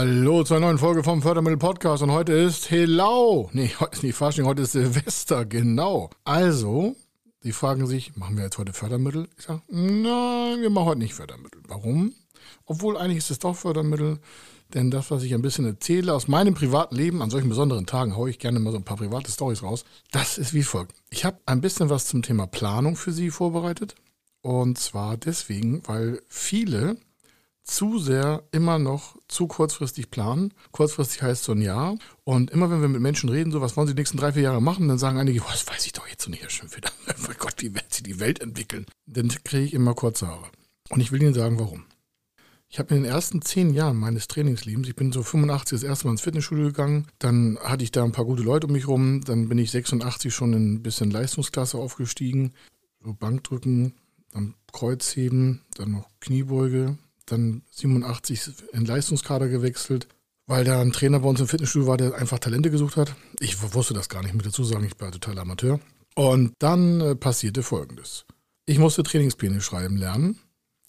Hallo zur neuen Folge vom Fördermittel Podcast und heute ist Helau. Nee, heute ist nicht Fasching, heute ist Silvester, genau. Also, die fragen sich, machen wir jetzt heute Fördermittel? Ich sage, nein, wir machen heute nicht Fördermittel. Warum? Obwohl eigentlich ist es doch Fördermittel, denn das, was ich ein bisschen erzähle aus meinem privaten Leben, an solchen besonderen Tagen haue ich gerne mal so ein paar private Stories raus. Das ist wie folgt. Ich habe ein bisschen was zum Thema Planung für Sie vorbereitet. Und zwar deswegen, weil viele zu sehr immer noch zu kurzfristig planen. Kurzfristig heißt so ein Jahr. Und immer wenn wir mit Menschen reden, so was wollen sie die nächsten drei, vier Jahre machen, dann sagen einige, das weiß ich doch jetzt noch nicht schon wieder. Mein Gott, wie wird sie die Welt entwickeln? Dann kriege ich immer kurze Haare. Und ich will Ihnen sagen, warum. Ich habe in den ersten zehn Jahren meines Trainingslebens, ich bin so 85 das erste Mal ins Fitnessstudio gegangen, dann hatte ich da ein paar gute Leute um mich rum, dann bin ich 86 schon in ein bisschen Leistungsklasse aufgestiegen, so Bankdrücken, dann Kreuzheben, dann noch Kniebeuge, dann 87 in Leistungskader gewechselt, weil da ein Trainer bei uns im Fitnessstudio war, der einfach Talente gesucht hat. Ich wusste das gar nicht mit dazu sagen, ich war total Amateur. Und dann äh, passierte Folgendes. Ich musste Trainingspläne schreiben lernen,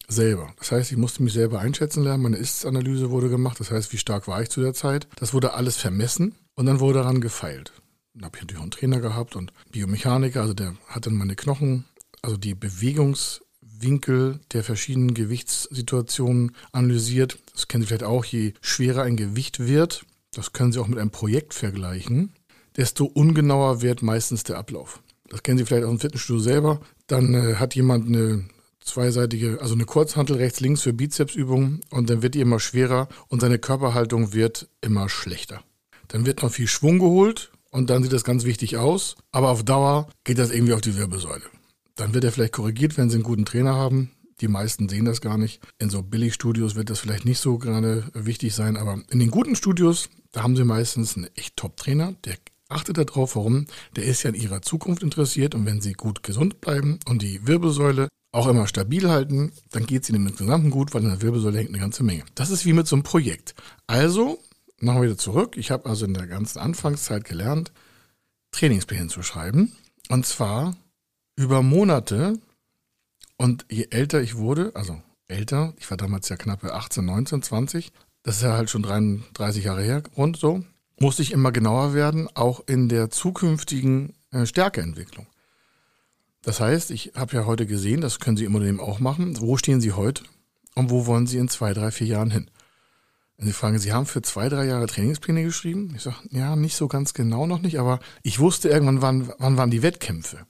selber. Das heißt, ich musste mich selber einschätzen lernen. Meine Ist-Analyse wurde gemacht. Das heißt, wie stark war ich zu der Zeit. Das wurde alles vermessen und dann wurde daran gefeilt. Dann habe ich natürlich auch einen Trainer gehabt und Biomechaniker, also der hat dann meine Knochen, also die Bewegungs- Winkel der verschiedenen Gewichtssituationen analysiert. Das kennen Sie vielleicht auch, je schwerer ein Gewicht wird, das können Sie auch mit einem Projekt vergleichen, desto ungenauer wird meistens der Ablauf. Das kennen Sie vielleicht aus dem Fitnessstudio selber. Dann äh, hat jemand eine zweiseitige, also eine Kurzhantel rechts-links für Bizepsübungen und dann wird die immer schwerer und seine Körperhaltung wird immer schlechter. Dann wird noch viel Schwung geholt und dann sieht das ganz wichtig aus, aber auf Dauer geht das irgendwie auf die Wirbelsäule. Dann wird er vielleicht korrigiert, wenn sie einen guten Trainer haben. Die meisten sehen das gar nicht. In so Billigstudios wird das vielleicht nicht so gerade wichtig sein, aber in den guten Studios, da haben sie meistens einen echt Top-Trainer, der achtet darauf, warum. Der ist ja in ihrer Zukunft interessiert und wenn sie gut gesund bleiben und die Wirbelsäule auch immer stabil halten, dann geht es ihnen im Gesamten gut, weil in der Wirbelsäule hängt eine ganze Menge. Das ist wie mit so einem Projekt. Also, nochmal wieder zurück. Ich habe also in der ganzen Anfangszeit gelernt, Trainingspläne zu schreiben. Und zwar über Monate und je älter ich wurde, also älter, ich war damals ja knappe 18, 19, 20, das ist ja halt schon 33 Jahre her, rund so, musste ich immer genauer werden, auch in der zukünftigen äh, Stärkeentwicklung. Das heißt, ich habe ja heute gesehen, das können Sie im Unternehmen auch machen, wo stehen Sie heute und wo wollen Sie in zwei, drei, vier Jahren hin? Wenn Sie fragen, Sie haben für zwei, drei Jahre Trainingspläne geschrieben? Ich sage, ja, nicht so ganz genau noch nicht, aber ich wusste irgendwann, wann, wann waren die Wettkämpfe.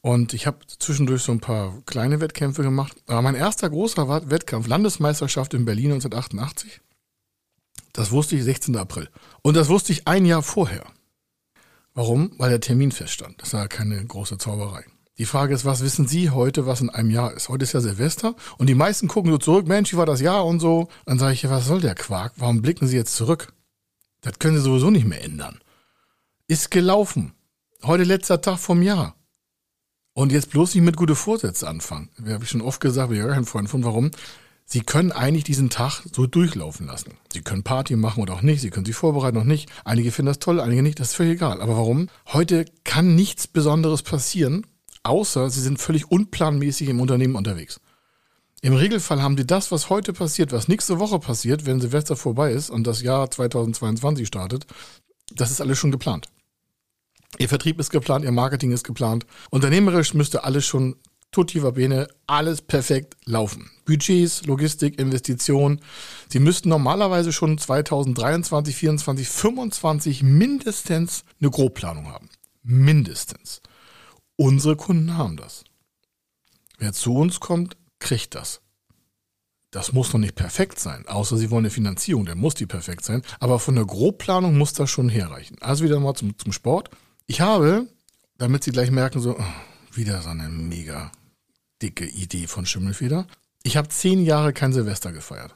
Und ich habe zwischendurch so ein paar kleine Wettkämpfe gemacht. Aber mein erster großer Wettkampf, Landesmeisterschaft in Berlin 1988, das wusste ich 16. April. Und das wusste ich ein Jahr vorher. Warum? Weil der Termin feststand. Das war keine große Zauberei. Die Frage ist, was wissen Sie heute, was in einem Jahr ist? Heute ist ja Silvester und die meisten gucken so zurück, Mensch, wie war das Jahr und so. Dann sage ich, was soll der Quark? Warum blicken Sie jetzt zurück? Das können Sie sowieso nicht mehr ändern. Ist gelaufen. Heute letzter Tag vom Jahr. Und jetzt bloß nicht mit gute Vorsätze anfangen. Wir habe ich schon oft gesagt, gar kein Freund von, warum? Sie können eigentlich diesen Tag so durchlaufen lassen. Sie können Party machen oder auch nicht. Sie können sich vorbereiten oder nicht. Einige finden das toll, einige nicht. Das ist völlig egal. Aber warum? Heute kann nichts Besonderes passieren, außer Sie sind völlig unplanmäßig im Unternehmen unterwegs. Im Regelfall haben die das, was heute passiert, was nächste Woche passiert, wenn Silvester vorbei ist und das Jahr 2022 startet, das ist alles schon geplant. Ihr Vertrieb ist geplant, Ihr Marketing ist geplant. Unternehmerisch müsste alles schon tutti bene, alles perfekt laufen. Budgets, Logistik, Investitionen. Sie müssten normalerweise schon 2023, 2024, 2025 mindestens eine Grobplanung haben. Mindestens. Unsere Kunden haben das. Wer zu uns kommt, kriegt das. Das muss noch nicht perfekt sein, außer Sie wollen eine Finanzierung, dann muss die perfekt sein. Aber von der Grobplanung muss das schon herreichen. Also wieder mal zum, zum Sport. Ich habe, damit Sie gleich merken, so, oh, wieder so eine mega dicke Idee von Schimmelfeder. Ich habe zehn Jahre kein Silvester gefeiert.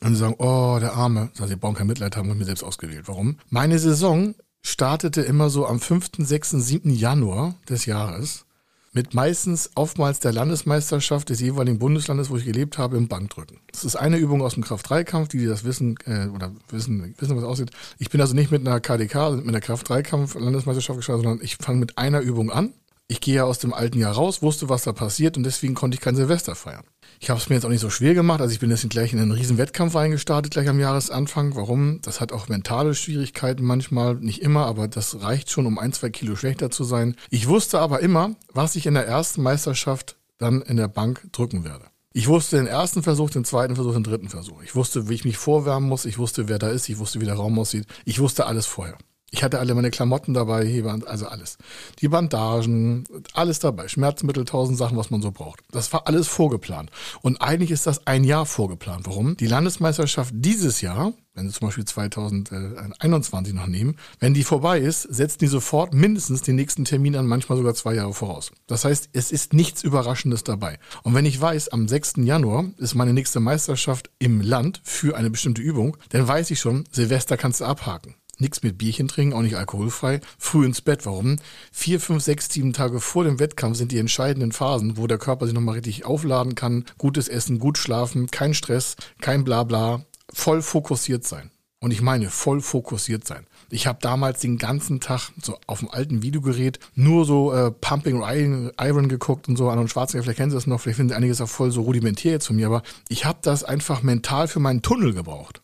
Und sie sagen, oh, der Arme. Sag, sie brauchen kein Mitleid haben und mir selbst ausgewählt. Warum? Meine Saison startete immer so am 5., 6., 7. Januar des Jahres mit meistens oftmals der Landesmeisterschaft des jeweiligen Bundeslandes, wo ich gelebt habe, im Bankdrücken. Das ist eine Übung aus dem Kraft-3-Kampf, die, die das wissen äh, oder wissen, wissen, was aussieht. Ich bin also nicht mit einer KDK, also mit einer Kraft-3-Kampf-Landesmeisterschaft gestartet, sondern ich fange mit einer Übung an. Ich gehe ja aus dem alten Jahr raus, wusste, was da passiert und deswegen konnte ich kein Silvester feiern. Ich habe es mir jetzt auch nicht so schwer gemacht. Also ich bin jetzt gleich in einen riesen Wettkampf eingestartet, gleich am Jahresanfang. Warum? Das hat auch mentale Schwierigkeiten manchmal, nicht immer, aber das reicht schon, um ein, zwei Kilo schlechter zu sein. Ich wusste aber immer, was ich in der ersten Meisterschaft dann in der Bank drücken werde. Ich wusste den ersten Versuch, den zweiten Versuch, den dritten Versuch. Ich wusste, wie ich mich vorwärmen muss. Ich wusste, wer da ist. Ich wusste, wie der Raum aussieht. Ich wusste alles vorher. Ich hatte alle meine Klamotten dabei, also alles. Die Bandagen, alles dabei. Schmerzmittel, tausend Sachen, was man so braucht. Das war alles vorgeplant. Und eigentlich ist das ein Jahr vorgeplant. Warum? Die Landesmeisterschaft dieses Jahr, wenn Sie zum Beispiel 2021 noch nehmen, wenn die vorbei ist, setzen die sofort mindestens den nächsten Termin an, manchmal sogar zwei Jahre voraus. Das heißt, es ist nichts Überraschendes dabei. Und wenn ich weiß, am 6. Januar ist meine nächste Meisterschaft im Land für eine bestimmte Übung, dann weiß ich schon, Silvester kannst du abhaken. Nichts mit Bierchen trinken, auch nicht alkoholfrei. Früh ins Bett. Warum? Vier, fünf, sechs, sieben Tage vor dem Wettkampf sind die entscheidenden Phasen, wo der Körper sich nochmal richtig aufladen kann. Gutes Essen, gut schlafen, kein Stress, kein Blabla. Voll fokussiert sein. Und ich meine, voll fokussiert sein. Ich habe damals den ganzen Tag so auf dem alten Videogerät nur so äh, Pumping Iron geguckt und so. An und Schwarzenegger, vielleicht kennen Sie das noch, vielleicht finden Sie einiges auch voll so rudimentär jetzt von mir, aber ich habe das einfach mental für meinen Tunnel gebraucht.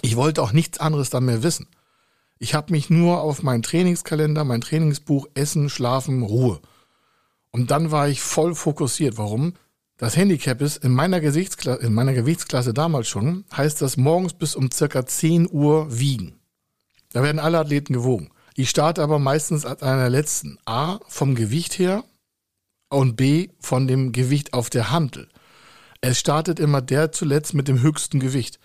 Ich wollte auch nichts anderes dann mehr wissen. Ich habe mich nur auf meinen Trainingskalender, mein Trainingsbuch, Essen, Schlafen, Ruhe. Und dann war ich voll fokussiert. Warum? Das Handicap ist, in meiner, in meiner Gewichtsklasse damals schon, heißt das morgens bis um circa 10 Uhr wiegen. Da werden alle Athleten gewogen. Ich starte aber meistens als einer der letzten. A, vom Gewicht her und B, von dem Gewicht auf der Hantel. Es startet immer der zuletzt mit dem höchsten Gewicht.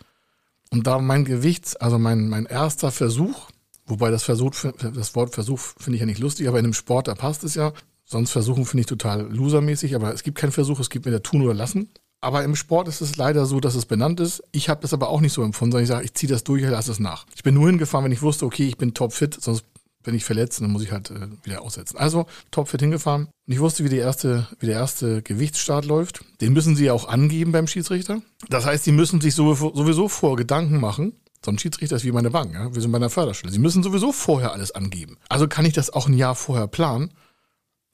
Und da mein Gewicht, also mein, mein erster Versuch, wobei das, Versuch, das Wort Versuch finde ich ja nicht lustig, aber in einem Sport, da passt es ja. Sonst Versuchen finde ich total losermäßig, aber es gibt keinen Versuch, es gibt mir der Tun oder Lassen. Aber im Sport ist es leider so, dass es benannt ist. Ich habe das aber auch nicht so empfunden, sondern ich sage, ich ziehe das durch, ich lasse es nach. Ich bin nur hingefahren, wenn ich wusste, okay, ich bin topfit, sonst bin ich verletzt und dann muss ich halt äh, wieder aussetzen. Also topfit hingefahren. Und ich wusste, wie, die erste, wie der erste Gewichtsstart läuft. Den müssen sie ja auch angeben beim Schiedsrichter. Das heißt, sie müssen sich sowieso vor Gedanken machen, so ein Schiedsrichter ist wie meine Bank, ja? wir sind bei einer Förderschule. Sie müssen sowieso vorher alles angeben. Also kann ich das auch ein Jahr vorher planen?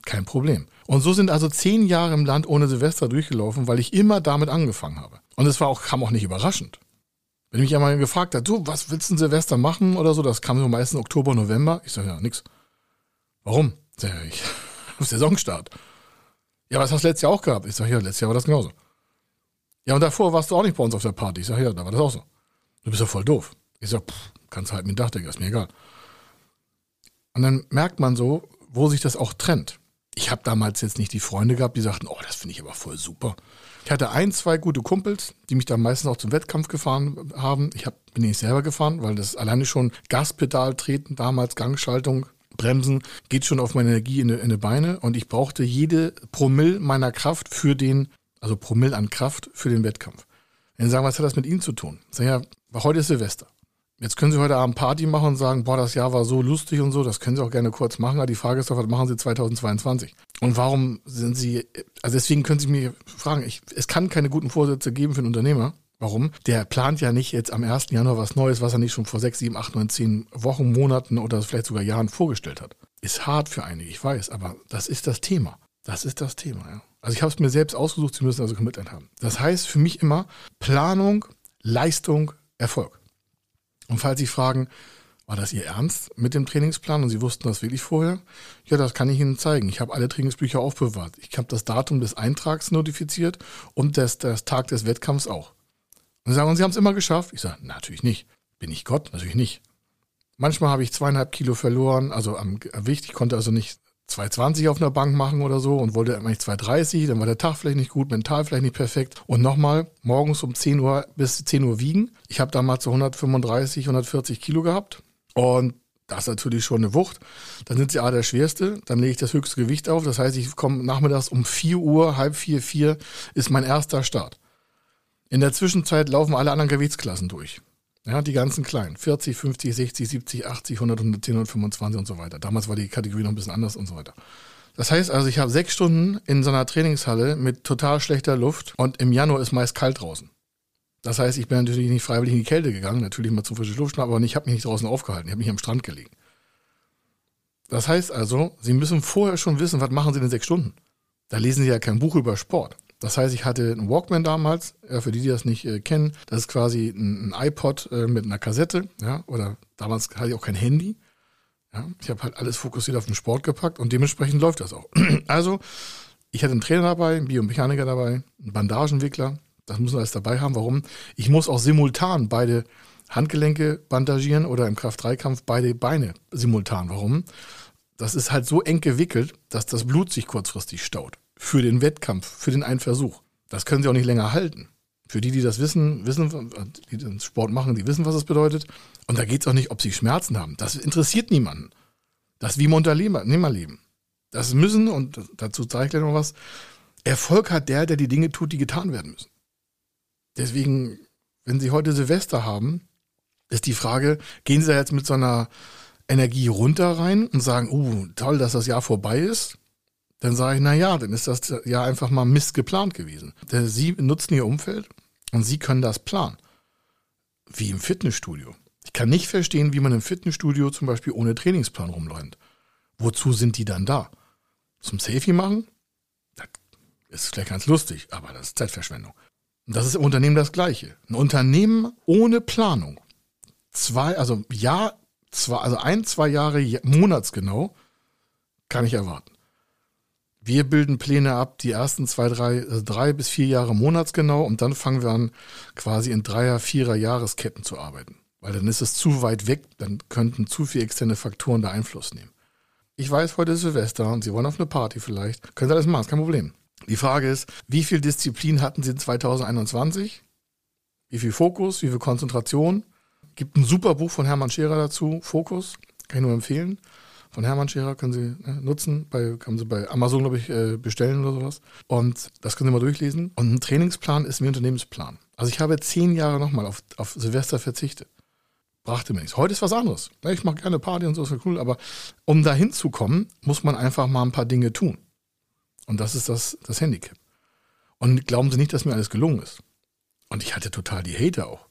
Kein Problem. Und so sind also zehn Jahre im Land ohne Silvester durchgelaufen, weil ich immer damit angefangen habe. Und es auch, kam auch nicht überraschend. Wenn mich einmal gefragt hat, du, was willst du Silvester machen oder so, das kam so meistens Oktober, November. Ich sage, ja, nix. Warum? Sag ich, Saisonstart. Ja, was hast du letztes Jahr auch gehabt? Ich sage, ja, letztes Jahr war das genauso. Ja, und davor warst du auch nicht bei uns auf der Party. Ich sage, ja, da war das auch so. Du bist ja voll doof. Ich sage, pff, kannst halt mit Dachdecker, ist mir egal. Und dann merkt man so, wo sich das auch trennt. Ich habe damals jetzt nicht die Freunde gehabt, die sagten, oh, das finde ich aber voll super. Ich hatte ein, zwei gute Kumpels, die mich dann meistens auch zum Wettkampf gefahren haben. Ich hab, bin nicht selber gefahren, weil das alleine schon Gaspedal treten, damals Gangschaltung, Bremsen, geht schon auf meine Energie in die, in die Beine. Und ich brauchte jede Promille meiner Kraft für den, also Promille an Kraft für den Wettkampf. Sie sagen, was hat das mit Ihnen zu tun? Ich sage, ja, heute ist Silvester. Jetzt können Sie heute Abend Party machen und sagen, boah, das Jahr war so lustig und so, das können Sie auch gerne kurz machen, aber die Frage ist doch, was machen Sie 2022? Und warum sind Sie, also deswegen können Sie mich fragen, ich, es kann keine guten Vorsätze geben für einen Unternehmer. Warum? Der plant ja nicht jetzt am 1. Januar was Neues, was er nicht schon vor 6, 7, 8, 9, 10 Wochen, Monaten oder vielleicht sogar Jahren vorgestellt hat. Ist hart für einige, ich weiß, aber das ist das Thema. Das ist das Thema, ja. Also ich habe es mir selbst ausgesucht, Sie müssen also Commitment haben. Das heißt für mich immer Planung, Leistung, Erfolg. Und falls Sie fragen, war das Ihr Ernst mit dem Trainingsplan und Sie wussten das wirklich vorher? Ja, das kann ich Ihnen zeigen. Ich habe alle Trainingsbücher aufbewahrt. Ich habe das Datum des Eintrags notifiziert und das, das Tag des Wettkampfs auch. Und Sie sagen, Sie haben es immer geschafft? Ich sage, natürlich nicht. Bin ich Gott? Natürlich nicht. Manchmal habe ich zweieinhalb Kilo verloren, also am Gewicht. Ich konnte also nicht 2,20 auf einer Bank machen oder so und wollte eigentlich 2,30, dann war der Tag vielleicht nicht gut, mental vielleicht nicht perfekt. Und nochmal, morgens um 10 Uhr bis 10 Uhr wiegen. Ich habe damals so 135, 140 Kilo gehabt und das ist natürlich schon eine Wucht. Dann sind sie A der schwerste, dann lege ich das höchste Gewicht auf. Das heißt, ich komme nachmittags um 4 Uhr, halb 4, 4 ist mein erster Start. In der Zwischenzeit laufen alle anderen Gewichtsklassen durch. Ja, die ganzen kleinen. 40, 50, 60, 70, 80, 100, 110, 125 und so weiter. Damals war die Kategorie noch ein bisschen anders und so weiter. Das heißt also, ich habe sechs Stunden in so einer Trainingshalle mit total schlechter Luft und im Januar ist meist kalt draußen. Das heißt, ich bin natürlich nicht freiwillig in die Kälte gegangen, natürlich mal zum frischen Luft, aber ich habe mich nicht draußen aufgehalten, ich habe mich am Strand gelegen. Das heißt also, Sie müssen vorher schon wissen, was machen Sie in sechs Stunden. Da lesen Sie ja kein Buch über Sport. Das heißt, ich hatte einen Walkman damals, für die, die das nicht äh, kennen, das ist quasi ein, iPod äh, mit einer Kassette, ja, oder damals hatte ich auch kein Handy. Ja, ich habe halt alles fokussiert auf den Sport gepackt und dementsprechend läuft das auch. also, ich hatte einen Trainer dabei, einen Biomechaniker dabei, einen Bandagenwickler. Das müssen wir alles dabei haben. Warum? Ich muss auch simultan beide Handgelenke bandagieren oder im Kraft-3-Kampf beide Beine simultan. Warum? Das ist halt so eng gewickelt, dass das Blut sich kurzfristig staut. Für den Wettkampf, für den einen Versuch. Das können sie auch nicht länger halten. Für die, die das wissen, wissen, die den Sport machen, die wissen, was es bedeutet. Und da geht es auch nicht, ob sie Schmerzen haben. Das interessiert niemanden. Das ist wie im Unternehmerleben. Das müssen, und dazu zeige ich gleich noch was, Erfolg hat der, der die Dinge tut, die getan werden müssen. Deswegen, wenn Sie heute Silvester haben, ist die Frage, gehen Sie da jetzt mit so einer Energie runter rein und sagen, uh, toll, dass das Jahr vorbei ist? Dann sage ich, na ja, dann ist das Jahr einfach mal Mist geplant gewesen. Denn Sie nutzen Ihr Umfeld und Sie können das planen. Wie im Fitnessstudio. Ich kann nicht verstehen, wie man im Fitnessstudio zum Beispiel ohne Trainingsplan rumläuft. Wozu sind die dann da? Zum Selfie machen? Das ist vielleicht ganz lustig, aber das ist Zeitverschwendung. Und das ist im Unternehmen das Gleiche. Ein Unternehmen ohne Planung. Zwei, also Jahr, zwei, also ein, zwei Jahre monatsgenau kann ich erwarten. Wir bilden Pläne ab, die ersten zwei, drei, also drei bis vier Jahre monatsgenau und dann fangen wir an, quasi in Dreier-, Vierer Jahresketten zu arbeiten. Weil dann ist es zu weit weg, dann könnten zu viele externe Faktoren da Einfluss nehmen. Ich weiß, heute ist Silvester und Sie wollen auf eine Party vielleicht. Können Sie alles machen, ist kein Problem. Die Frage ist, wie viel Disziplin hatten Sie in 2021? Wie viel Fokus, wie viel Konzentration? Gibt ein super Buch von Hermann Scherer dazu, Fokus, kann ich nur empfehlen. Von Hermann Scherer können Sie ne, nutzen, bei, können Sie bei Amazon, glaube ich, äh, bestellen oder sowas. Und das können Sie mal durchlesen. Und ein Trainingsplan ist ein Unternehmensplan. Also ich habe zehn Jahre nochmal auf, auf Silvester verzichtet. Brachte mir nichts. Heute ist was anderes. Ich mache gerne Party und so, ist ja cool, aber um da hinzukommen, muss man einfach mal ein paar Dinge tun. Und das ist das, das Handicap. Und glauben Sie nicht, dass mir alles gelungen ist. Und ich hatte total die Hater auch.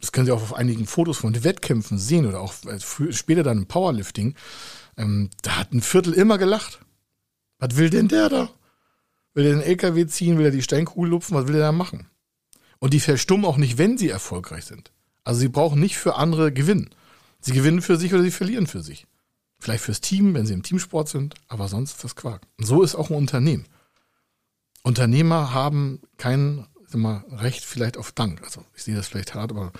Das können Sie auch auf einigen Fotos von Wettkämpfen sehen oder auch äh, später dann im Powerlifting. Ähm, da hat ein Viertel immer gelacht. Was will denn der da? Will er den LKW ziehen? Will er die Steinkugel lupfen? Was will er da machen? Und die verstummen auch nicht, wenn sie erfolgreich sind. Also sie brauchen nicht für andere gewinnen. Sie gewinnen für sich oder sie verlieren für sich. Vielleicht fürs Team, wenn sie im Teamsport sind, aber sonst ist das Quark. Und so ist auch ein Unternehmen. Unternehmer haben kein mal, Recht vielleicht auf Dank. Also ich sehe das vielleicht hart, aber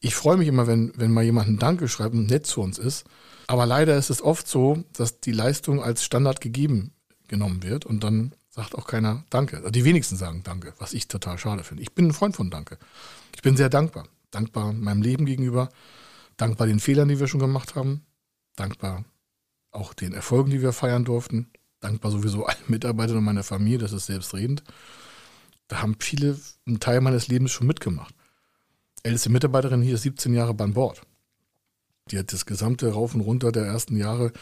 ich freue mich immer, wenn, wenn mal jemand ein Danke schreibt und nett zu uns ist. Aber leider ist es oft so, dass die Leistung als Standard gegeben genommen wird und dann sagt auch keiner Danke. Also die wenigsten sagen Danke, was ich total schade finde. Ich bin ein Freund von Danke. Ich bin sehr dankbar. Dankbar meinem Leben gegenüber, dankbar den Fehlern, die wir schon gemacht haben, dankbar auch den Erfolgen, die wir feiern durften, dankbar sowieso allen Mitarbeitern und meiner Familie, das ist selbstredend. Haben viele einen Teil meines Lebens schon mitgemacht. Älteste Mitarbeiterin hier ist 17 Jahre beim Bord. Die hat das gesamte Rauf und Runter der ersten Jahre,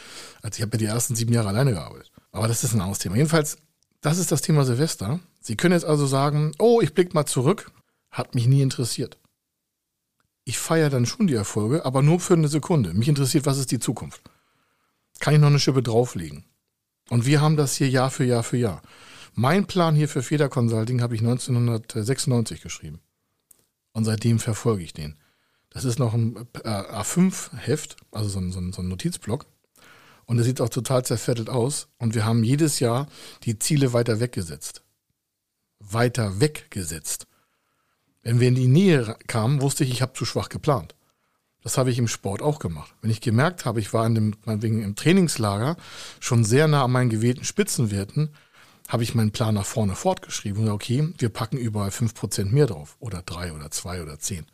also ich habe ja die ersten sieben Jahre alleine gearbeitet. Aber das ist ein anderes Thema. Jedenfalls, das ist das Thema Silvester. Sie können jetzt also sagen, oh, ich blicke mal zurück, hat mich nie interessiert. Ich feiere dann schon die Erfolge, aber nur für eine Sekunde. Mich interessiert, was ist die Zukunft. Kann ich noch eine Schippe drauflegen? Und wir haben das hier Jahr für Jahr für Jahr. Mein Plan hier für Feder Consulting habe ich 1996 geschrieben. Und seitdem verfolge ich den. Das ist noch ein äh, A5-Heft, also so ein, so, ein, so ein Notizblock. Und es sieht auch total zerfettelt aus. Und wir haben jedes Jahr die Ziele weiter weggesetzt. Weiter weggesetzt. Wenn wir in die Nähe kamen, wusste ich, ich habe zu schwach geplant. Das habe ich im Sport auch gemacht. Wenn ich gemerkt habe, ich war in dem, meinetwegen im Trainingslager schon sehr nah an meinen gewählten Spitzenwerten, habe ich meinen Plan nach vorne fortgeschrieben und okay, wir packen überall 5% mehr drauf oder drei oder zwei oder zehn.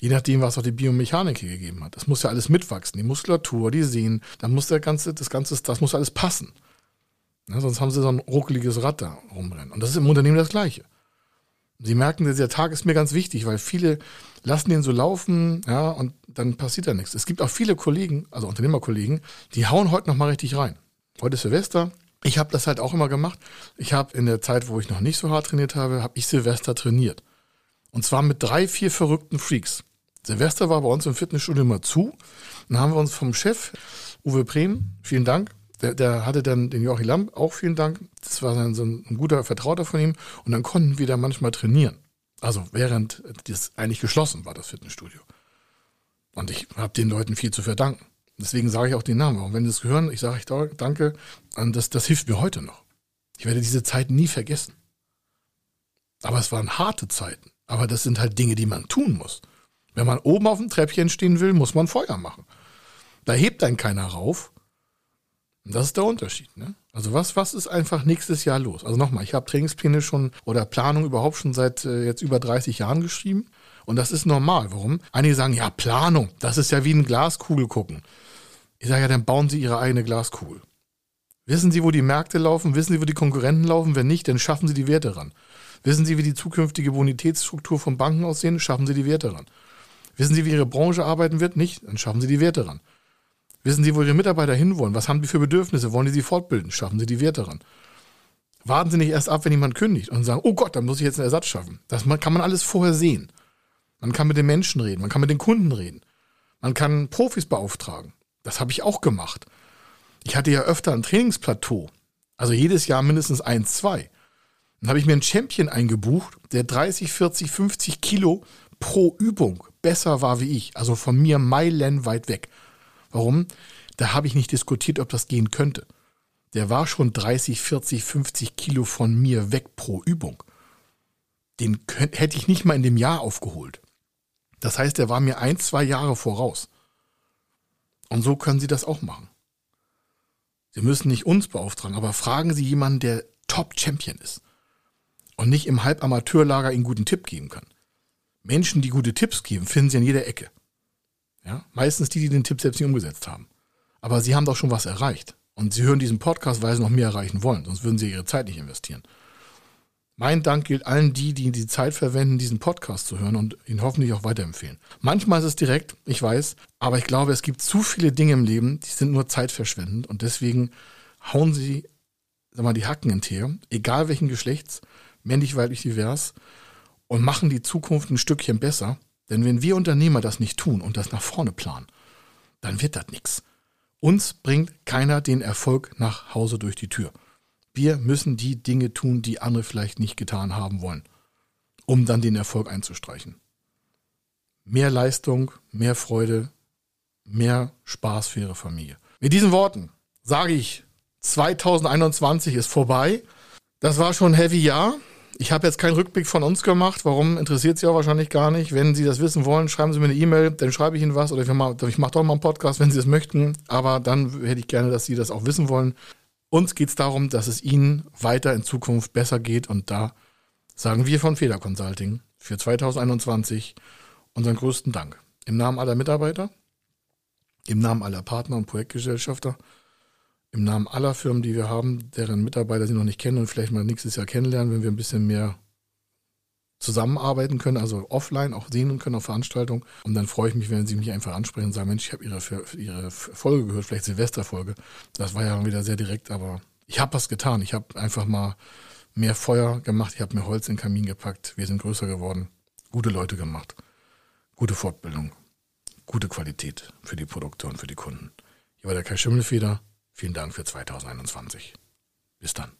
Je nachdem, was auch die Biomechanik hier gegeben hat. Das muss ja alles mitwachsen. Die Muskulatur, die Sehnen, dann muss der ganze, das ganze, das muss alles passen. Ja, sonst haben sie so ein ruckeliges Rad da rumrennen. Und das ist im Unternehmen das Gleiche. Sie merken, dieser Tag ist mir ganz wichtig, weil viele lassen den so laufen, ja, und dann passiert da nichts. Es gibt auch viele Kollegen, also Unternehmerkollegen, die hauen heute nochmal richtig rein. Heute ist Silvester, ich habe das halt auch immer gemacht. Ich habe in der Zeit, wo ich noch nicht so hart trainiert habe, habe ich Silvester trainiert. Und zwar mit drei, vier verrückten Freaks. Silvester war bei uns im Fitnessstudio immer zu. Dann haben wir uns vom Chef Uwe Brehm, vielen Dank. Der, der hatte dann den Joachim Lamp, auch vielen Dank. Das war dann so ein, ein guter Vertrauter von ihm. Und dann konnten wir da manchmal trainieren. Also während das eigentlich geschlossen war, das Fitnessstudio. Und ich habe den Leuten viel zu verdanken. Deswegen sage ich auch den Namen. Und wenn sie es hören, ich sage ich danke. Und das, das hilft mir heute noch. Ich werde diese Zeit nie vergessen. Aber es waren harte Zeiten. Aber das sind halt Dinge, die man tun muss. Wenn man oben auf dem Treppchen stehen will, muss man Feuer machen. Da hebt einen keiner rauf. Und das ist der Unterschied. Ne? Also was, was ist einfach nächstes Jahr los? Also nochmal, ich habe Trainingspläne schon oder Planung überhaupt schon seit äh, jetzt über 30 Jahren geschrieben. Und das ist normal. Warum? Einige sagen, ja, Planung, das ist ja wie ein Glaskugel gucken. Ich sage ja, dann bauen Sie Ihre eigene Glaskugel. Wissen Sie, wo die Märkte laufen? Wissen Sie, wo die Konkurrenten laufen? Wenn nicht, dann schaffen Sie die Werte ran. Wissen Sie, wie die zukünftige Bonitätsstruktur von Banken aussehen? Schaffen Sie die Werte ran. Wissen Sie, wie Ihre Branche arbeiten wird? Nicht? Dann schaffen Sie die Werte ran. Wissen Sie, wo Ihre Mitarbeiter hinwollen? Was haben die für Bedürfnisse? Wollen die sie fortbilden? Schaffen Sie die Werte ran. Warten Sie nicht erst ab, wenn jemand kündigt und sagen, oh Gott, dann muss ich jetzt einen Ersatz schaffen. Das kann man alles vorher sehen. Man kann mit den Menschen reden, man kann mit den Kunden reden. Man kann Profis beauftragen. Das habe ich auch gemacht. Ich hatte ja öfter ein Trainingsplateau. Also jedes Jahr mindestens ein, zwei. Dann habe ich mir einen Champion eingebucht, der 30, 40, 50 Kilo pro Übung besser war wie ich. Also von mir meilenweit weg. Warum? Da habe ich nicht diskutiert, ob das gehen könnte. Der war schon 30, 40, 50 Kilo von mir weg pro Übung. Den hätte ich nicht mal in dem Jahr aufgeholt. Das heißt, er war mir ein, zwei Jahre voraus. Und so können Sie das auch machen. Sie müssen nicht uns beauftragen, aber fragen Sie jemanden, der Top-Champion ist und nicht im Halbamateurlager Ihnen guten Tipp geben kann. Menschen, die gute Tipps geben, finden Sie an jeder Ecke. Ja? Meistens die, die den Tipp selbst nicht umgesetzt haben. Aber Sie haben doch schon was erreicht. Und Sie hören diesen Podcast, weil Sie noch mehr erreichen wollen. Sonst würden Sie Ihre Zeit nicht investieren. Mein Dank gilt allen die, die die Zeit verwenden, diesen Podcast zu hören und ihn hoffentlich auch weiterempfehlen. Manchmal ist es direkt, ich weiß, aber ich glaube, es gibt zu viele Dinge im Leben, die sind nur zeitverschwendend und deswegen hauen Sie sag mal, die Hacken in Teer, egal welchen Geschlechts, männlich, weiblich, divers, und machen die Zukunft ein Stückchen besser. Denn wenn wir Unternehmer das nicht tun und das nach vorne planen, dann wird das nichts. Uns bringt keiner den Erfolg nach Hause durch die Tür. Wir müssen die Dinge tun, die andere vielleicht nicht getan haben wollen, um dann den Erfolg einzustreichen. Mehr Leistung, mehr Freude, mehr Spaß für Ihre Familie. Mit diesen Worten sage ich, 2021 ist vorbei. Das war schon ein heavy Jahr. Ich habe jetzt keinen Rückblick von uns gemacht. Warum interessiert Sie auch wahrscheinlich gar nicht. Wenn Sie das wissen wollen, schreiben Sie mir eine E-Mail, dann schreibe ich Ihnen was oder ich mache doch mal einen Podcast, wenn Sie es möchten. Aber dann hätte ich gerne, dass Sie das auch wissen wollen. Uns geht es darum, dass es Ihnen weiter in Zukunft besser geht und da sagen wir von Feder Consulting für 2021 unseren größten Dank. Im Namen aller Mitarbeiter, im Namen aller Partner und Projektgesellschafter im Namen aller Firmen, die wir haben, deren Mitarbeiter sie noch nicht kennen und vielleicht mal nächstes Jahr kennenlernen, wenn wir ein bisschen mehr zusammenarbeiten können, also offline auch sehen können auf Veranstaltungen. Und dann freue ich mich, wenn Sie mich einfach ansprechen und sagen, Mensch, ich habe Ihre, Ihre Folge gehört, vielleicht Silvesterfolge. Das war ja wieder sehr direkt, aber ich habe was getan. Ich habe einfach mal mehr Feuer gemacht, ich habe mehr Holz in den Kamin gepackt, wir sind größer geworden, gute Leute gemacht, gute Fortbildung, gute Qualität für die Produkte und für die Kunden. Hier war der Kai Schimmelfeder. Vielen Dank für 2021. Bis dann.